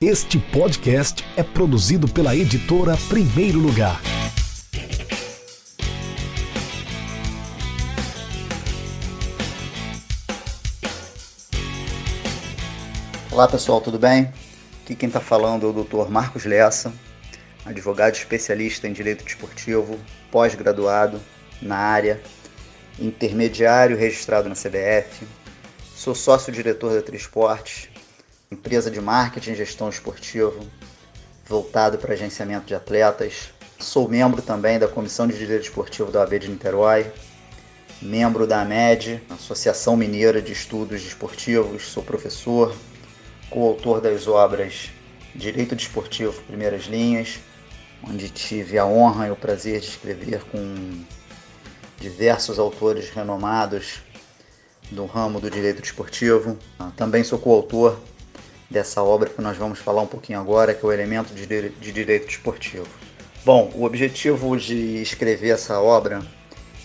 Este podcast é produzido pela editora Primeiro Lugar. Olá pessoal, tudo bem? Aqui quem está falando é o Dr. Marcos Lessa, advogado especialista em direito desportivo, pós-graduado na área, intermediário registrado na CBF, sou sócio-diretor da Trisportes, empresa de marketing e gestão esportivo, voltado para agenciamento de atletas. Sou membro também da Comissão de Direito Esportivo da OAB de Niterói, membro da AMED, Associação Mineira de Estudos Desportivos, sou professor, coautor das obras Direito Desportivo Primeiras Linhas, onde tive a honra e o prazer de escrever com diversos autores renomados do ramo do direito desportivo. Também sou coautor dessa obra que nós vamos falar um pouquinho agora, que é o elemento de direito desportivo. Bom, o objetivo de escrever essa obra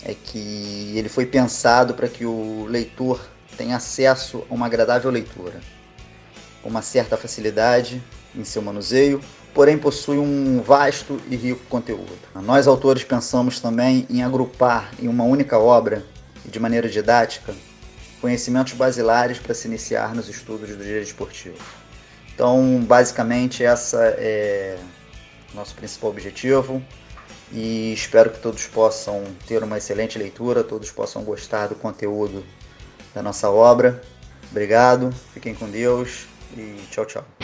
é que ele foi pensado para que o leitor tenha acesso a uma agradável leitura, com uma certa facilidade em seu manuseio, porém possui um vasto e rico conteúdo. Nós, autores, pensamos também em agrupar em uma única obra de maneira didática conhecimentos basilares para se iniciar nos estudos do direito esportivo. Então, basicamente, essa é nosso principal objetivo e espero que todos possam ter uma excelente leitura, todos possam gostar do conteúdo da nossa obra. Obrigado, fiquem com Deus e tchau, tchau.